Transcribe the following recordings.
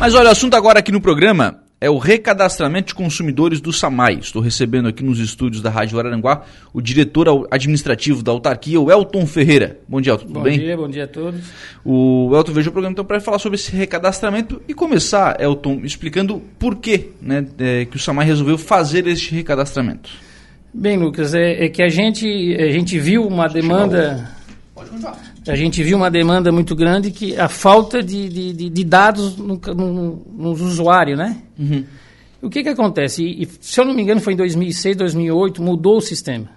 Mas olha, o assunto agora aqui no programa é o recadastramento de consumidores do SAMAI. Estou recebendo aqui nos estúdios da Rádio Araranguá o diretor administrativo da autarquia, o Elton Ferreira. Bom dia, tudo bom bem? Bom dia, bom dia a todos. O Elton veio o programa então para falar sobre esse recadastramento e começar, Elton, explicando por que, né, é, que o SAMAI resolveu fazer este recadastramento. Bem, Lucas, é, é que a gente, a gente viu uma demanda. Pode continuar a gente viu uma demanda muito grande que a falta de, de, de dados no, no, nos usuários, né? Uhum. O que que acontece? E, se eu não me engano, foi em 2006, 2008, mudou o sistema,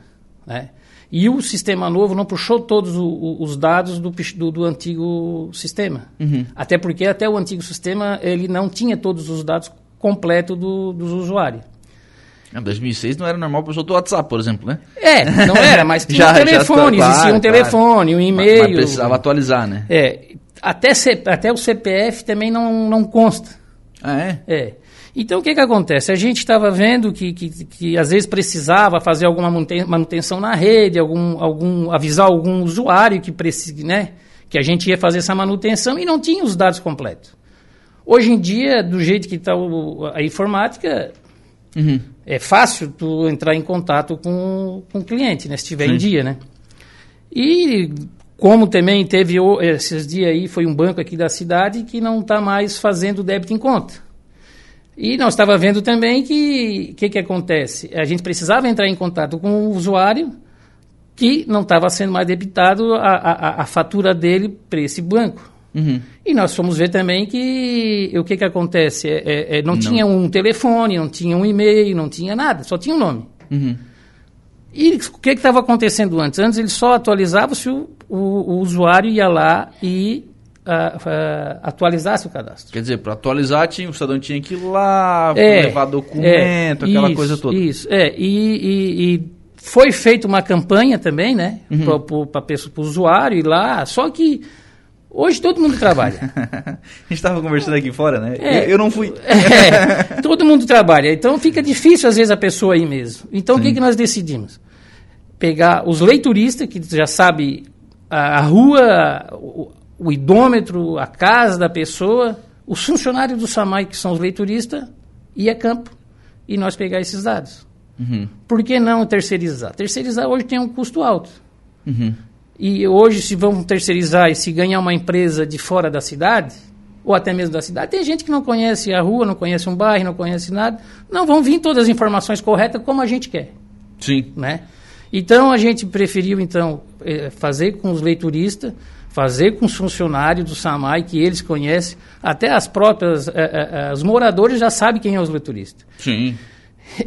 né? E o sistema novo não puxou todos o, os dados do, do, do antigo sistema. Uhum. Até porque até o antigo sistema ele não tinha todos os dados completos do, dos usuários. Em 2006 não era normal o pessoa do WhatsApp, por exemplo, né? É, não era, mas tinha já, um telefone, já, existia um telefone, claro. um e-mail. Mas, mas, precisava atualizar, né? É, até, C, até o CPF também não, não consta. Ah, é? É. Então, o que que acontece? A gente estava vendo que, que, que, às vezes precisava fazer alguma manutenção na rede, algum, algum avisar algum usuário que, precisa, né, que a gente ia fazer essa manutenção e não tinha os dados completos. Hoje em dia, do jeito que está a informática, Uhum. É fácil tu entrar em contato com, com o cliente, né? Se estiver em dia, né? E como também teve esses dias aí, foi um banco aqui da cidade que não está mais fazendo débito em conta. E nós estava vendo também que o que, que acontece? A gente precisava entrar em contato com o usuário que não estava sendo mais debitado a, a, a fatura dele para esse banco. Uhum. E nós fomos ver também que o que, que acontece? É, é, é não, não, tinha um telefone, não tinha um e-mail, não tinha nada, só tinha um nome. Uhum. E o que estava acontecendo antes? Antes ele só atualizava se o, o, o usuário ia lá e uh, uh, atualizasse o cadastro. Quer dizer, para atualizar tinha, o cidadão tinha que ir lá, é, levar documento, é, aquela isso, coisa toda. Isso, é. E, e, e, foi feita uma campanha também, né? Uhum. Para o usuário ir lá, só que Hoje todo mundo trabalha. a gente estava conversando aqui fora, né? É, eu, eu, não fui. é, todo mundo trabalha. Então fica difícil às vezes a pessoa ir mesmo. Então Sim. o que, que nós decidimos? Pegar os leituristas, que já sabe a, a rua, o, o, idômetro, a casa da pessoa, os funcionários do SAMAI, que são os leituristas, e a campo. E nós pegar esses dados. Uhum. Por que não terceirizar? Terceirizar hoje tem um custo alto. Uhum. E hoje, se vão terceirizar e se ganhar uma empresa de fora da cidade, ou até mesmo da cidade, tem gente que não conhece a rua, não conhece um bairro, não conhece nada. Não vão vir todas as informações corretas como a gente quer. Sim. Né? Então a gente preferiu então eh, fazer com os leituristas, fazer com os funcionários do SAMAI, que eles conhecem, até as próprias, eh, eh, os moradores já sabem quem é os leituristas. Sim.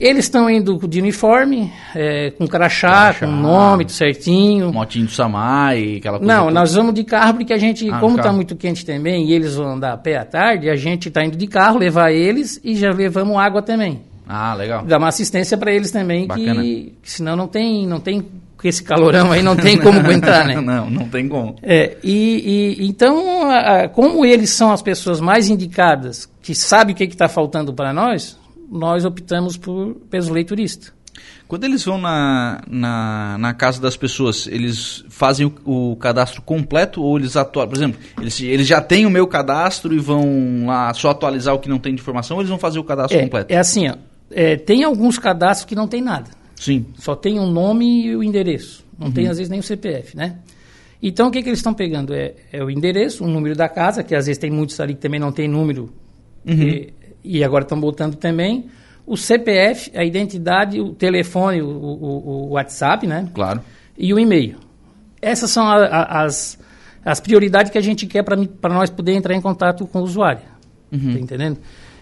Eles estão indo de uniforme, é, com crachá, crachá, com nome tudo certinho. Motinho do Samai, aquela coisa. Não, toda. nós vamos de carro porque a gente, ah, como está muito quente também e eles vão andar a pé à tarde, a gente está indo de carro levar eles e já levamos água também. Ah, legal. Dá uma assistência para eles também, que, que, senão não tem, não tem com esse calorão aí não tem como aguentar, né? não, não tem como. É, e, e então, a, a, como eles são as pessoas mais indicadas, que sabem o que está faltando para nós, nós optamos por peso leiturista. Quando eles vão na, na, na, casa das pessoas, eles fazem o, o, cadastro completo ou eles atuam? Por exemplo, eles, eles já têm o meu cadastro e vão lá só atualizar o que não tem de informação ou eles vão fazer o cadastro é, completo? É assim, ó, é, tem alguns cadastros que não tem nada. Sim. Só tem o nome e o endereço. Não uhum. tem, às vezes, nem o CPF, né? Então, o que, que eles estão pegando? É, é, o endereço, o número da casa, que às vezes tem muitos ali que também não tem número. Uhum e agora estão botando também, o CPF, a identidade, o telefone, o, o, o WhatsApp, né? Claro. E o e-mail. Essas são a, a, as, as prioridades que a gente quer para nós poder entrar em contato com o usuário. Uhum. Tá entendendo?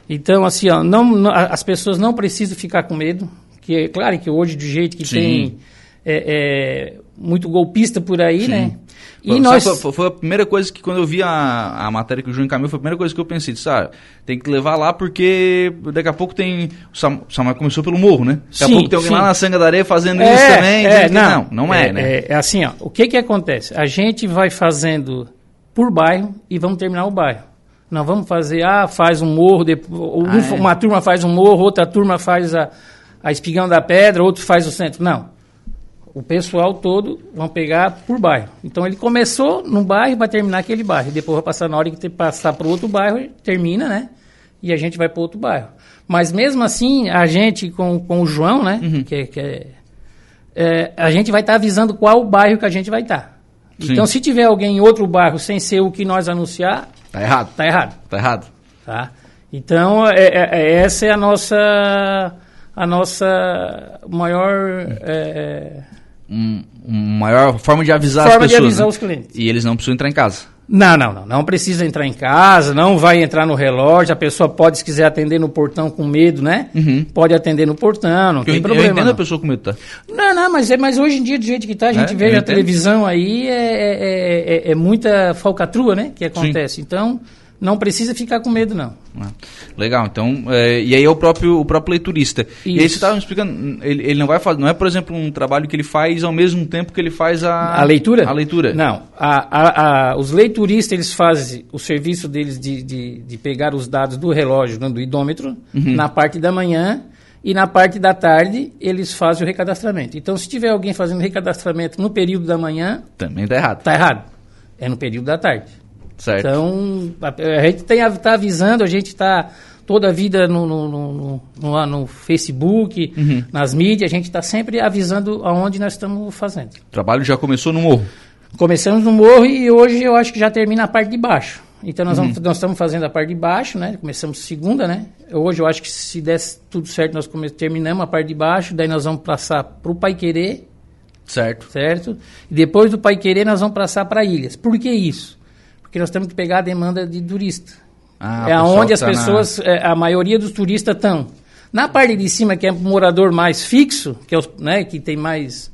Então, assim, ó, não, não, as pessoas não precisam ficar com medo, que é claro que hoje, do jeito que Sim. tem é, é, muito golpista por aí, Sim. né? E foi, nós... Foi, foi, a primeira coisa que, quando eu vi a, a matéria que o Júnior encaminhou, foi a primeira coisa que eu pensei, sabe? Tem que levar lá porque daqui a pouco tem... O Samuel começou pelo morro, né? Daqui sim, a pouco tem alguém sim. lá na Sanga da Areia fazendo é, isso também. É, não, não, não é, é, né? É, é, assim, ó, o que que acontece? A gente vai fazendo por bairro e vamos terminar o bairro. Não vamos fazer, ah, faz um morro, depois, ah, é. uma turma faz um morro, outra turma faz a, a Espigão da Pedra, outro faz o centro. Não o pessoal todo vão pegar por bairro. Então ele começou no bairro, vai terminar aquele bairro. Depois vai passar na hora que passar para outro bairro, termina, né? e a gente vai para outro bairro. Mas mesmo assim, a gente com, com o João, né? Uhum. Que, é- que é, é, a gente vai estar avisando qual o bairro que a gente vai estar. Sim. Então, se tiver alguém em outro bairro sem ser o que nós anunciar, Tá errado. tá errado. Tá errado. Tá? Então, é- é- é- essa é a nossa, a nossa maior é, Um, uma maior forma de avisar forma as de pessoas. avisar né? os clientes. E eles não precisam entrar em casa. Não, não, não. Não precisa entrar em casa, não vai entrar no relógio. A pessoa pode, se quiser atender no portão com medo, né? Uhum. Pode atender no portão, não Eu, tem ent- eu problema. entendo não. a pessoa com medo, tá? Não, não, mas, é, mas hoje em dia, do jeito que tá, a gente É, vê eu a entendo. televisão aí, é, é, é- é muita falcatrua, né? Que acontece. Então, não precisa ficar com medo, não. Ah, Legal, então, é, e aí é o próprio, o próprio leiturista. E aí Isso. você estava me explicando, ele, ele não vai fazer, não é, por exemplo, um trabalho que ele faz ao mesmo tempo que ele faz a... A leitura? A leitura. Não. A- a- a- os leituristas, eles fazem o serviço deles de, de, de pegar os dados do relógio, do idômetro, Uhum. na parte da manhã e na parte da tarde eles fazem o recadastramento. Então, se tiver alguém fazendo recadastramento no período da manhã, Também tá errado, tá errado. É no período da tarde. Certo? Então, a, a gente tem, a- tá avisando, a gente está toda a vida no, no, no, no- no- Facebook, Uhum. nas mídias, a gente está sempre avisando aonde nós estamos fazendo. O trabalho já começou no morro. Começamos no morro e hoje eu acho que já termina a parte de baixo. Então Uhum. nós, vamos, nós estamos fazendo a parte de baixo, né? Começamos segunda, né? Hoje eu acho que se der tudo certo, nós come- terminamos a parte de baixo, daí nós vamos passar para o Pai Querer, Certo. certo? E depois do Pai Querer nós vamos passar para Ilhas. Por que isso? Porque nós temos que pegar a demanda de turista. Ah, é o onde as tá na- pessoas, é, a maioria dos turistas estão. Na parte de cima, que é um morador mais fixo, que, é os, né, que tem mais.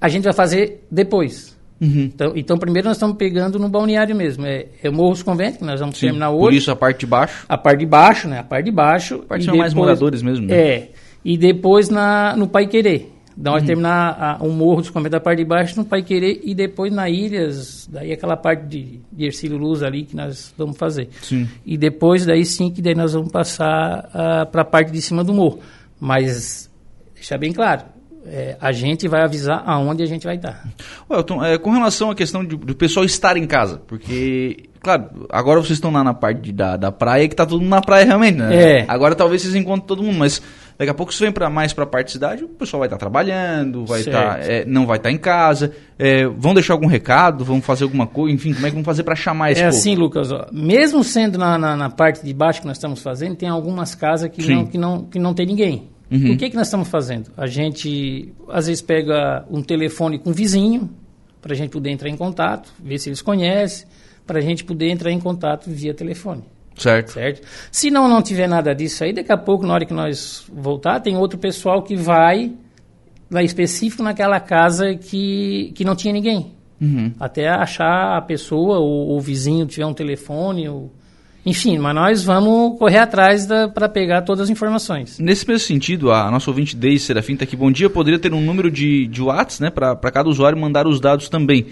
A gente vai fazer depois. Uhum. Então, então, primeiro nós estamos pegando no balneário mesmo. É, é o Morro dos Conventos, que nós vamos Sim, terminar por hoje. isso a parte de baixo. A parte de baixo, né? A parte de baixo. A parte e são mais moradores mesmo, né? É. E depois na, no Pai Querer. Então, Uhum. nós terminar a, o Morro dos Conventos da parte de baixo no Pai Querer e depois na Ilhas, daí aquela parte de, de Ercílio Luz ali que nós vamos fazer. Sim. E depois, daí sim, que daí nós vamos passar para a parte de cima do morro. Mas, deixar bem claro, é, a gente vai avisar aonde a gente vai estar. Elton, é, com relação à questão de- do pessoal estar em casa, porque, claro, agora vocês estão lá na parte de- da, da praia, que tá todo mundo na praia realmente, né? É. Agora talvez vocês encontrem todo mundo, mas daqui a pouco você vem pra, mais pra parte de cidade, o pessoal vai estar trabalhando, vai tá, é, não vai estar em casa. É, vão deixar algum recado, vão fazer alguma coisa, enfim, como é que vão fazer pra chamar esse É povo? assim, Lucas, ó, mesmo sendo na, na, na parte de baixo que nós estamos fazendo, tem algumas casas que, Sim. não, que, não, que não tem ninguém. Uhum. O que, que nós estamos fazendo? A gente, às vezes, pega um telefone com o vizinho, para a gente poder entrar em contato, ver se eles conhecem, para a gente poder entrar em contato via telefone. Certo. certo? Se não, não tiver nada disso aí, daqui a pouco, na hora que nós voltar, tem outro pessoal que vai lá específico naquela casa que, que não tinha ninguém. Uhum. Até achar a pessoa ou o vizinho tiver um telefone, ou... enfim, mas nós vamos correr atrás para pegar todas as informações. Nesse mesmo sentido, a nossa ouvinte Deise Serafim tá aqui, bom dia, poderia ter um número de, de WhatsApp, né, para cada usuário mandar os dados também.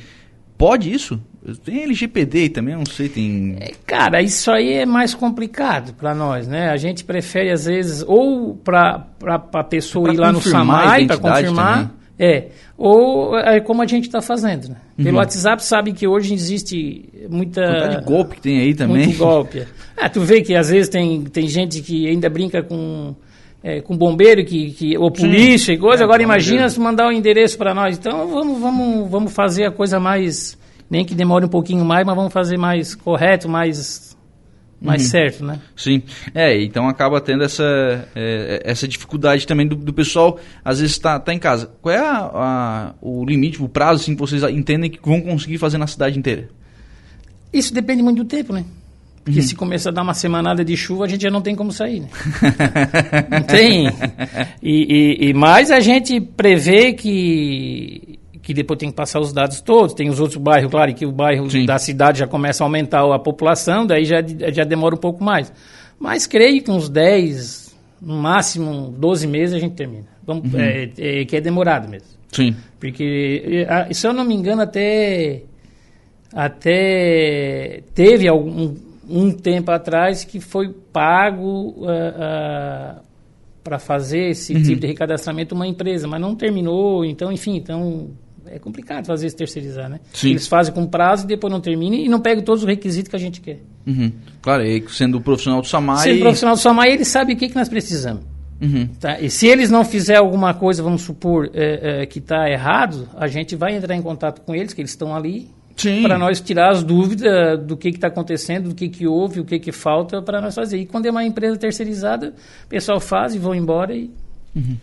Pode isso? Tem LGPD também, não sei, tem... É, Cara, isso aí é mais complicado para nós, né? A gente prefere, às vezes, ou para a pessoa Pra ir lá no SAMAI para confirmar. também. É. Ou é como a gente está fazendo, né? Pelo Uhum. WhatsApp sabe que hoje existe muita. Quantidade de golpe que tem aí também. Muito golpe. Ah, tu vê que às vezes tem, tem gente que ainda brinca com, é, com bombeiro, que, que, ou polícia e coisa. É, Agora imagina se mandar o endereço para nós. Então vamos, vamos, vamos fazer a coisa mais. Nem que demore um pouquinho mais, mas vamos fazer mais correto, mais, mais Uhum. certo, né? Sim, é, então acaba tendo essa, é, essa dificuldade também do, do pessoal, às vezes está tá em casa. Qual é a- a- o limite, o prazo assim, que vocês entendem que vão conseguir fazer na cidade inteira? Isso depende muito do tempo, né? Porque Uhum. se começa a dar uma semanada de chuva, a gente já não tem como sair, né? não tem. E, e, e mais a gente prevê que, que depois tem que passar os dados todos. Tem os outros bairros, claro, que o bairro Sim. da cidade já começa a aumentar a população, daí já, já demora um pouco mais. Mas creio que uns 10, no máximo 12 meses a gente termina. Vamos, Uhum. é, é, que é demorado mesmo. Sim. Porque, ah, se eu não me engano, até, até teve algum, um tempo atrás que foi pago para fazer esse Uhum. tipo de recadastramento uma empresa, mas não terminou, então, enfim, então É complicado fazer isso terceirizar, né? Sim. Eles fazem com prazo e depois não terminam e não pegam todos os requisitos que a gente quer. Uhum. Claro, e sendo profissional do SAMAI... Sendo profissional do SAMAI, ele sabe o que, que nós precisamos. Uhum. Tá? E se eles não fizerem alguma coisa, vamos supor, é, é, que está errado, a gente vai entrar em contato com eles, que eles estão ali, para nós tirar as dúvidas do que está acontecendo, do que, que houve, o que, que falta para nós fazer. E quando é uma empresa terceirizada, o pessoal faz e vão embora e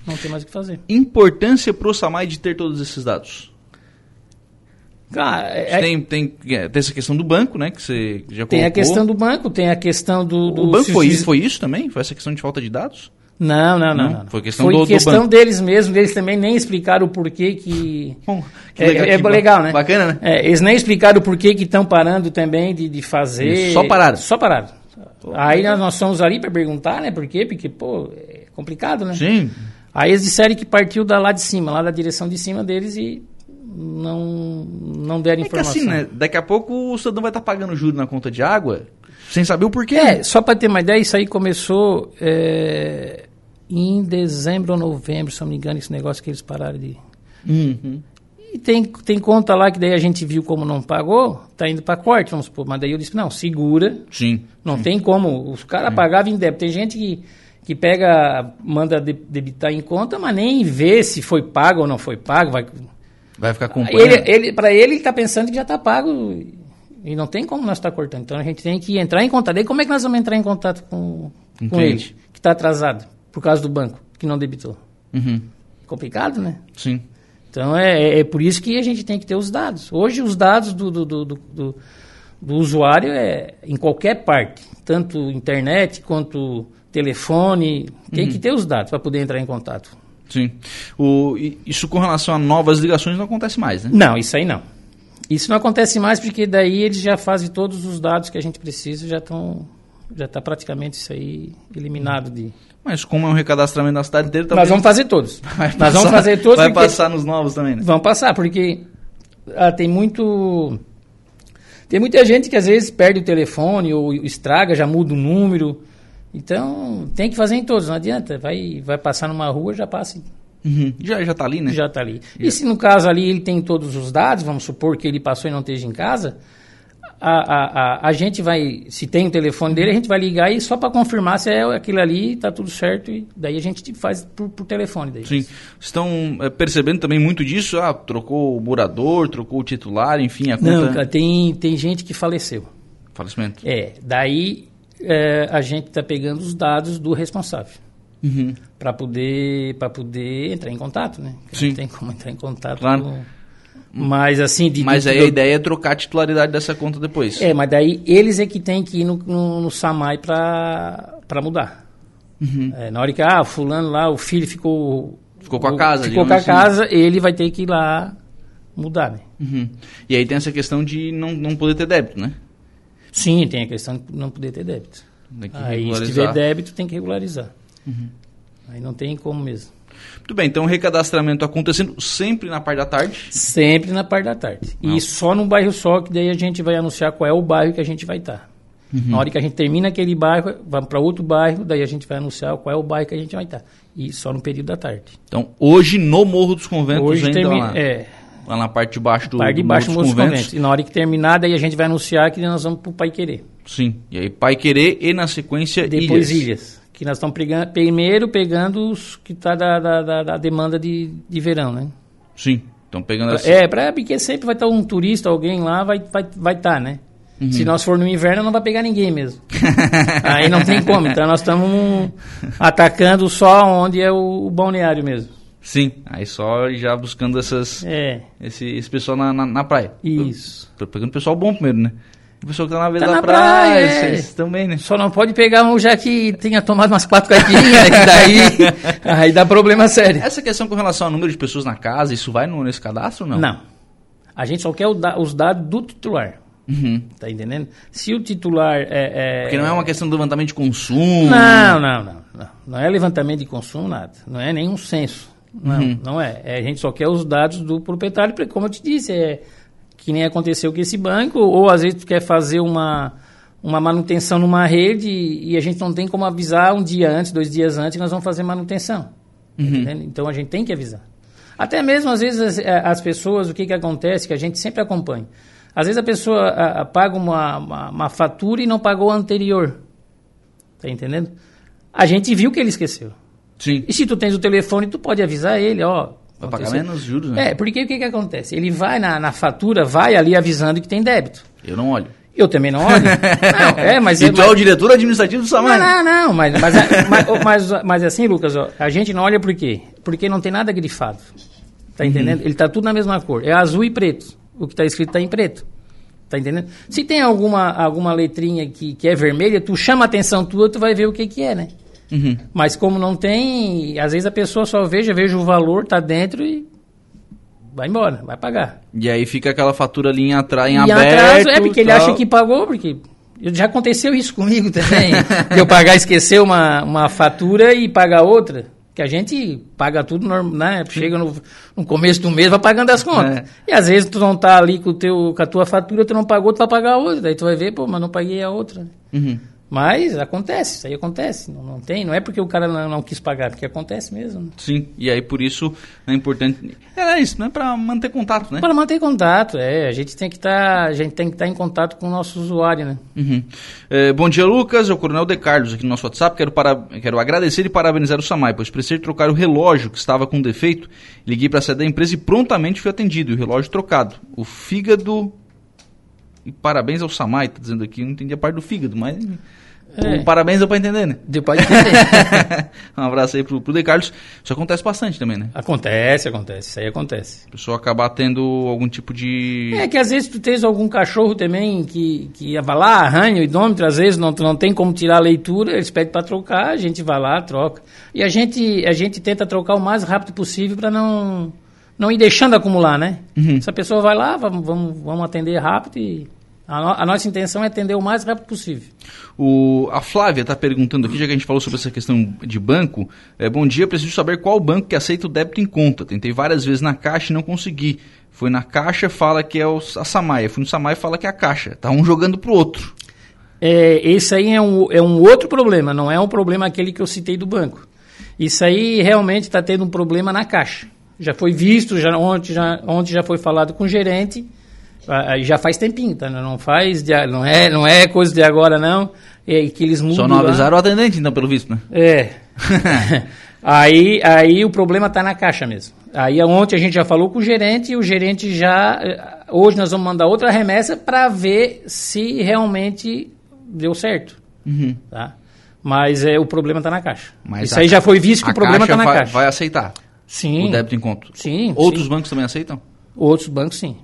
não tem mais o que fazer. Importância para o SAMAI de ter todos esses dados? Cara, é- Tem, tem, é, tem essa questão do banco, né? Que você já tem a colocou. questão do banco, tem a questão do. do O banco foi, se- foi isso também? Foi essa questão de falta de dados? Não, não, não. Não? não. Foi questão Foi do- do questão banco. deles mesmo, eles também nem explicaram o porquê que. Bom, que É, é que legal, né? Bacana, né? É, eles nem explicaram por que estão parando também de, de fazer. Isso, só pararam. Só pararam. Aí nós, nós fomos ali para perguntar, né? Por quê? Porque, pô, é complicado, né? Sim. Aí eles disseram que partiu da lá de cima, lá da direção de cima deles e não, não deram É que informação. assim, né? Daqui a pouco o cidadão vai estar pagando juros na conta de água sem saber o porquê. É, só para ter uma ideia, isso aí começou é, em dezembro ou novembro, se não me engano, esse negócio que eles pararam de. Uhum. E tem, tem conta lá que daí a gente viu como não pagou, tá indo para corte, vamos supor. Mas daí eu disse, não, segura, Sim. não tem como. Os caras pagavam em débito. Tem gente que, que pega, manda de- debitar em conta, mas nem vê se foi pago ou não foi pago. Vai, Vai ficar acompanhando. ele, ele, para ele, ele está pensando que já está pago e não tem como nós estar cortando. Então a gente tem que entrar em contato. Daí como é que nós vamos entrar em contato com, Um com ele, cliente. que está atrasado por causa do banco, que não debitou? Uhum. Complicado, né? Sim. Então é, é- é por isso que a gente tem que ter os dados. Hoje os dados do, do, do, do- do- do usuário é em qualquer parte, tanto internet quanto telefone, tem que ter os dados para poder entrar em contato. Sim. O, isso com relação a novas ligações não acontece mais, né? Não, isso aí não. Isso não acontece mais porque daí eles já fazem todos os dados que a gente precisa, já estão já está praticamente isso aí eliminado de. Mas como é um recadastramento da cidade inteira, Nós talvez vamos fazer todos. vai Nós vamos passar- fazer todos Vai passar nos novos também, né? Vão passar, porque ah, tem muito. Tem muita gente que às vezes perde o telefone ou estraga, já muda o número. Então tem que fazer em todos, não adianta. Vai, vai passar numa rua, já passa Uhum. Já, já tá ali, né? já está ali. E se no caso ali ele tem todos os dados, vamos supor que ele passou e não esteja em casa, a, a, a, a gente vai, se tem o telefone dele, a gente vai ligar e só para confirmar se é aquilo ali, está tudo certo, e daí a gente faz por, por telefone. Daí. Sim. Estão é, percebendo também muito disso? Ah, trocou o morador, trocou o titular, enfim, a conta... Não, tem, tem gente que faleceu. Falecimento. É, daí é, a gente está pegando os dados do responsável Uhum. para poder poder entrar em contato, né? Sim. Não tem como entrar em contato. Claro. com- Mas assim, de, Mas aí do- a ideia é trocar a titularidade dessa conta depois. É, mas daí eles é que tem que ir no, no, no SAMAI para mudar. Uhum. É, na hora que, ah, fulano lá, o filho ficou... Ficou com a casa, Ficou com a assim. casa, ele vai ter que ir lá mudar, né? Uhum. E aí tem essa questão de não, não poder ter débito, né? Sim, tem a questão de não poder ter débito. Aí, se tiver débito, tem que regularizar. Aí não tem como mesmo. Muito bem, então o recadastramento acontecendo sempre na parte da tarde. Sempre na parte da tarde. E só num bairro só, que daí a gente vai anunciar qual é o bairro que a gente vai estar. Na hora que a gente termina aquele bairro, vamos para outro bairro, daí a gente vai anunciar qual é o bairro que a gente vai estar. E só no período da tarde. Então, hoje no Morro dos Conventos, Hoje ainda termina. lá, É, lá na parte de baixo do, parte de baixo do Morro dos Conventos. E na hora que terminar, daí a gente vai anunciar que nós vamos para o Pai Querer. Sim. E aí Pai Querer e na sequência Depois Ilhas. ilhas. Que nós estamos pegando, primeiro pegando os que está da, da, da- da demanda de, de verão, né? Sim. Então pegando essa... É, pra, porque sempre vai estar um turista, alguém lá, vai estar, vai, vai tá, né? Uhum. Se nós for no inverno, não vai pegar ninguém mesmo. Aí não tem como. Então nós estamos atacando só onde é o, o balneário mesmo. Sim. Aí só já buscando essas, É, esse, esse pessoal na, na, na praia. isso. Tô pegando o pessoal bom primeiro, né? O pessoal que tá na beira Tá da na praia, praia, é. vocês também, né? Só não pode pegar um já que tenha tomado umas quatro caipirinhas, que daí aí dá problema sério. Essa questão com relação ao número de pessoas na casa, isso vai no, nesse cadastro ou não? Não. A gente só quer da- os dados do titular. Uhum. Tá entendendo? Se o titular é. é- Porque não é uma questão do levantamento de consumo. Não, não, não, não. Não é levantamento de consumo, nada. Não é nenhum censo. Não, Uhum. não é. É, A gente só quer os dados do proprietário, porque, como eu te disse, é que nem aconteceu com esse banco, ou às vezes tu quer fazer uma, uma manutenção numa rede e, a gente não tem como avisar um dia antes, dois dias antes, que nós vamos fazer manutenção. Uhum. Entendendo? Então a gente tem que avisar. Até mesmo, às vezes, as, eh, as pessoas, o que, que acontece, que a gente sempre acompanha. Às vezes a pessoa a, a, paga uma, uma, uma, fatura e não pagou a anterior. Tá entendendo? A gente viu que ele esqueceu. Sim. E se tu tens o telefone, tu pode avisar ele, ó. Vai pagar menos juros, né? É, porque o que, que acontece? Ele vai na, na fatura, vai ali avisando que tem débito. Eu não olho. Eu também não olho. não, é, mas... E tu é o diretor administrativo do Samar. Não, não, não, mas, mas, mas, mas, mas, assim, Lucas, ó, a gente não olha por quê? Porque não tem nada grifado. Tá uhum. entendendo? Ele tá tudo na mesma cor. É azul e preto. O que está escrito está em preto. Tá entendendo? Se tem alguma, alguma letrinha que, que é vermelha, tu chama a atenção tua, tu vai ver o que, que é, né? Uhum. Mas como não tem, às vezes a pessoa só veja, veja o valor, tá dentro e vai embora, vai pagar. E aí fica aquela fatura ali em, atra em e aberto. Atraso, é porque ele acha que pagou, porque já aconteceu isso comigo também. de eu pagar, esquecer uma, uma fatura e pagar outra. Que a gente paga tudo, né? Chega no, no começo do mês, vai pagando as contas. É. E às vezes tu não tá ali com, o teu, com a tua fatura, tu não pagou, tu vai pagar a outra. Daí tu vai ver, pô, mas não paguei a outra. Uhum. Mas acontece, isso aí acontece. Não, não tem, não é porque o cara não, não, quis pagar, porque acontece mesmo. Sim, e aí por isso é importante. É isso, não é para manter contato, né? Para manter contato, é. A gente tem que estar, tá, a gente tem que estar tá em contato com o nosso usuário, né? Uhum. É, bom dia, Lucas. É o Coronel De Carlos aqui no nosso WhatsApp. Quero, para, quero agradecer e parabenizar o Samai, pois precisei trocar o relógio que estava com defeito. Liguei para a sede da empresa e prontamente fui atendido. E o relógio trocado. O fígado e parabéns ao Samai, tá dizendo aqui. Não entendi a parte do fígado, mas. É. Parabéns deu pra entender, né? Deu pra entender. um abraço aí pro, pro De Carlos. Isso acontece bastante também, né? Acontece, acontece. Isso aí acontece. A pessoa acabar tendo algum tipo de. É que às vezes tu tens algum cachorro também que, que vai lá, arranha o idômetro, às vezes não, tu não tem como tirar a leitura, eles pedem pra trocar, a gente vai lá, troca. E a gente, a gente tenta trocar o mais rápido possível para não, não ir deixando acumular, né? Uhum. Se a pessoa vai lá, vamos, vamos, vamos atender rápido e a, no, a, nossa intenção é atender o mais rápido possível. O, a Flávia está perguntando aqui, já que a gente falou sobre essa questão de banco. É, bom dia, preciso saber qual banco que aceita o débito em conta. Tentei várias vezes na Caixa e não consegui. Foi na Caixa, fala que é o, a Samaia. Fui no Samaia fala que é a Caixa. Tá um jogando pro outro. É, esse aí é um, é um outro problema, não é um problema aquele que eu citei do banco. Isso aí realmente está tendo um problema na Caixa. Já foi visto, já, ontem, já, ontem já foi falado com o gerente já faz tempinho, tá? Não faz, de, não, é, não é coisa de agora, não. É que eles mudam. Só não avisaram lá. o atendente, então, pelo visto, né? É. aí, aí o problema está na caixa mesmo. Aí ontem a gente já falou com o gerente e o gerente já. Eh, hoje nós vamos mandar outra remessa para ver se realmente deu certo. Uhum. Tá? Mas é, o problema está na caixa. Mas Isso aí já foi visto que o problema está na vai, caixa. Vai aceitar sim. o débito em conta? Sim. Outros sim. bancos também aceitam? Outros bancos sim.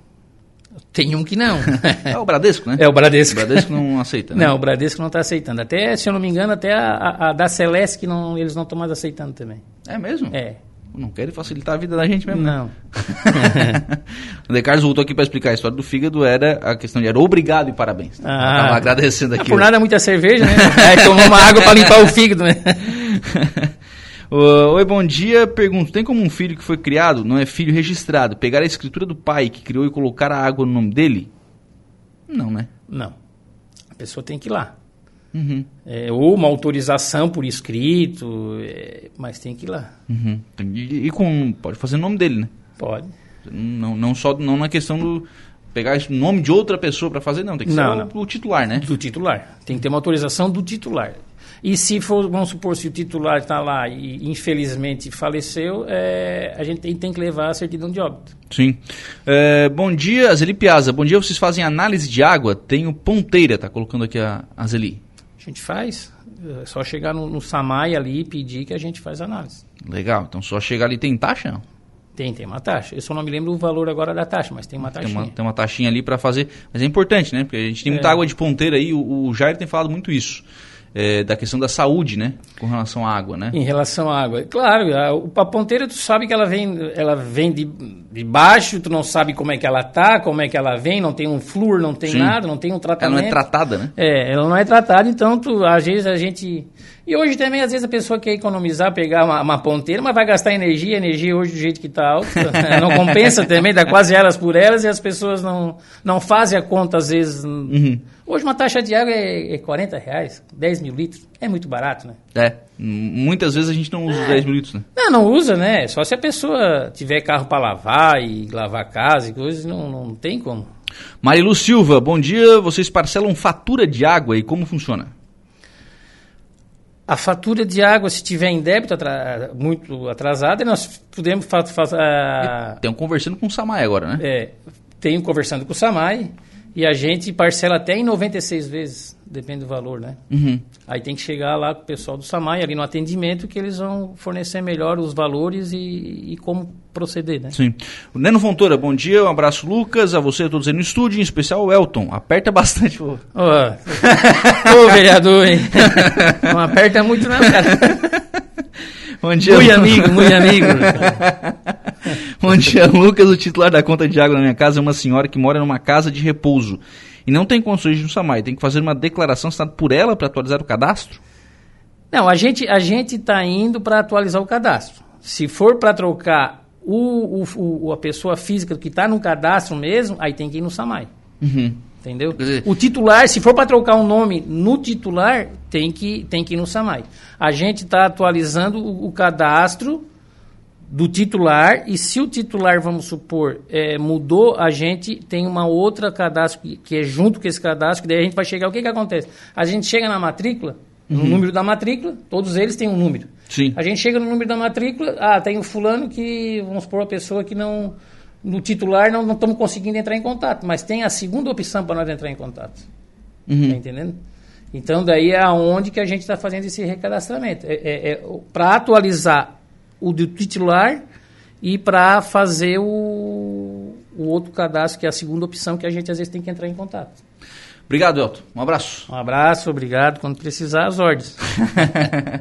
Tem um que não. é o Bradesco, né? É o Bradesco. O Bradesco não aceita, né? Não, o Bradesco não está aceitando. Até, se eu não me engano, até a, a, da Celeste que não, eles não estão mais aceitando também. É mesmo? É. Não querem facilitar a vida da gente mesmo. Né? Não. o De Carlos voltou aqui para explicar a história do fígado, era a questão de era obrigado e parabéns. Ah, Estava agradecendo aqui. Por nada muita cerveja, né? é, tomou uma água para limpar o fígado, né? Uh, Oi, bom dia. Pergunto: tem como um filho que foi criado, não é filho registrado, pegar a escritura do pai que criou e colocar a água no nome dele? Não, né? Não. A pessoa tem que ir lá. Uhum. É, ou uma autorização por escrito, é, mas tem que ir lá. Uhum. E, e, com, pode fazer o nome dele, né? Pode. Não, não só não na questão do pegar o nome de outra pessoa para fazer, não. Tem que não, ser o, o, titular, né? Do titular. Tem que ter uma autorização do titular. E se for, vamos supor, se o titular está lá e infelizmente faleceu, é, a gente tem, tem, que levar a certidão de óbito. Sim. É, bom dia, Azeli Piazza. Bom dia, vocês fazem análise de água? Tenho ponteira, tá colocando aqui a Azeli. A gente faz. É só chegar no, no Samai ali e pedir que a gente faz análise. Legal. Então só chegar ali tem taxa? Tem, tem uma taxa. Eu só não me lembro o valor agora da taxa, mas tem uma taxinha. Tem uma, tem uma taxinha ali para fazer. Mas é importante, né? Porque a gente tem muita é. água de ponteira aí. O, o Jair tem falado muito isso é, da questão da saúde, né? Com relação à água, né? Em relação à água. Claro, a, a ponteira tu sabe que ela vem, ela vem de, de baixo, tu não sabe como é que ela tá, como é que ela vem, não tem um flúor, não tem Sim. nada, não tem um tratamento. Ela não é tratada, né? É, ela não é tratada, então tu, às vezes a gente... E hoje também, às vezes, a pessoa quer economizar, pegar uma, uma ponteira, mas vai gastar energia, energia hoje do jeito que está alta, não compensa também, dá quase elas por elas, e as pessoas não, não fazem a conta, às vezes... Uhum Hoje uma taxa de água é, é 40 reais, 10 mil litros. É muito barato, né? É. Muitas vezes a gente não usa os 10 mil litros, né? Não, não usa, né? Só se a pessoa tiver carro para lavar e lavar casa e coisas, não, não tem como. Marilu Silva, bom dia. Vocês parcelam fatura de água e como funciona? A fatura de água, se tiver em débito atra muito atrasada, nós podemos fazer. Tem um conversando com o Samai agora, né? É, tenho conversando com o Samai. E a gente parcela até em 96 vezes, depende do valor, né? Uhum. Aí tem que chegar lá com o pessoal do Samai, ali no atendimento, que eles vão fornecer melhor os valores e, e como proceder, né? Sim. O Neno Fontoura, bom dia, um abraço, Lucas, a você, a todos aí no estúdio, em especial o Elton. Aperta bastante. Ô, oh. vereador, hein? Não aperta muito não, cara. Bom dia. Muito amigo, muito amigo. Bom dia, Lucas. O titular da conta de água na minha casa é uma senhora que mora numa casa de repouso e não tem condições de no SAMAI. Tem que fazer uma declaração assinada por ela para atualizar o cadastro? Não, a gente a gente está indo para atualizar o cadastro. Se for para trocar o, o, o, a pessoa física que está no cadastro mesmo, aí tem que ir no SAMAI. Uhum. Entendeu? Dizer, o titular, se for para trocar um nome no titular, tem que, tem que ir no SAMAI. A gente está atualizando o, o, cadastro do titular e se o titular, vamos supor, é, mudou, a gente tem uma outra cadastro que, que, é junto com esse cadastro, daí a gente vai chegar. O que, que acontece? A gente chega na matrícula, no uhum. número da matrícula, todos eles têm um número. Sim. A gente chega no número da matrícula, ah, tem o fulano que, vamos supor, a pessoa que não no titular não, não estamos conseguindo entrar em contato, mas tem a segunda opção para nós entrar em contato. Uhum. Tá entendendo? Então, daí é aonde que a gente está fazendo esse recadastramento. É, é, é para atualizar o do titular e para fazer o, o outro cadastro, que é a segunda opção, que a gente às vezes tem que entrar em contato. Obrigado, Elton. Um abraço. Um abraço, obrigado. Quando precisar, as ordens.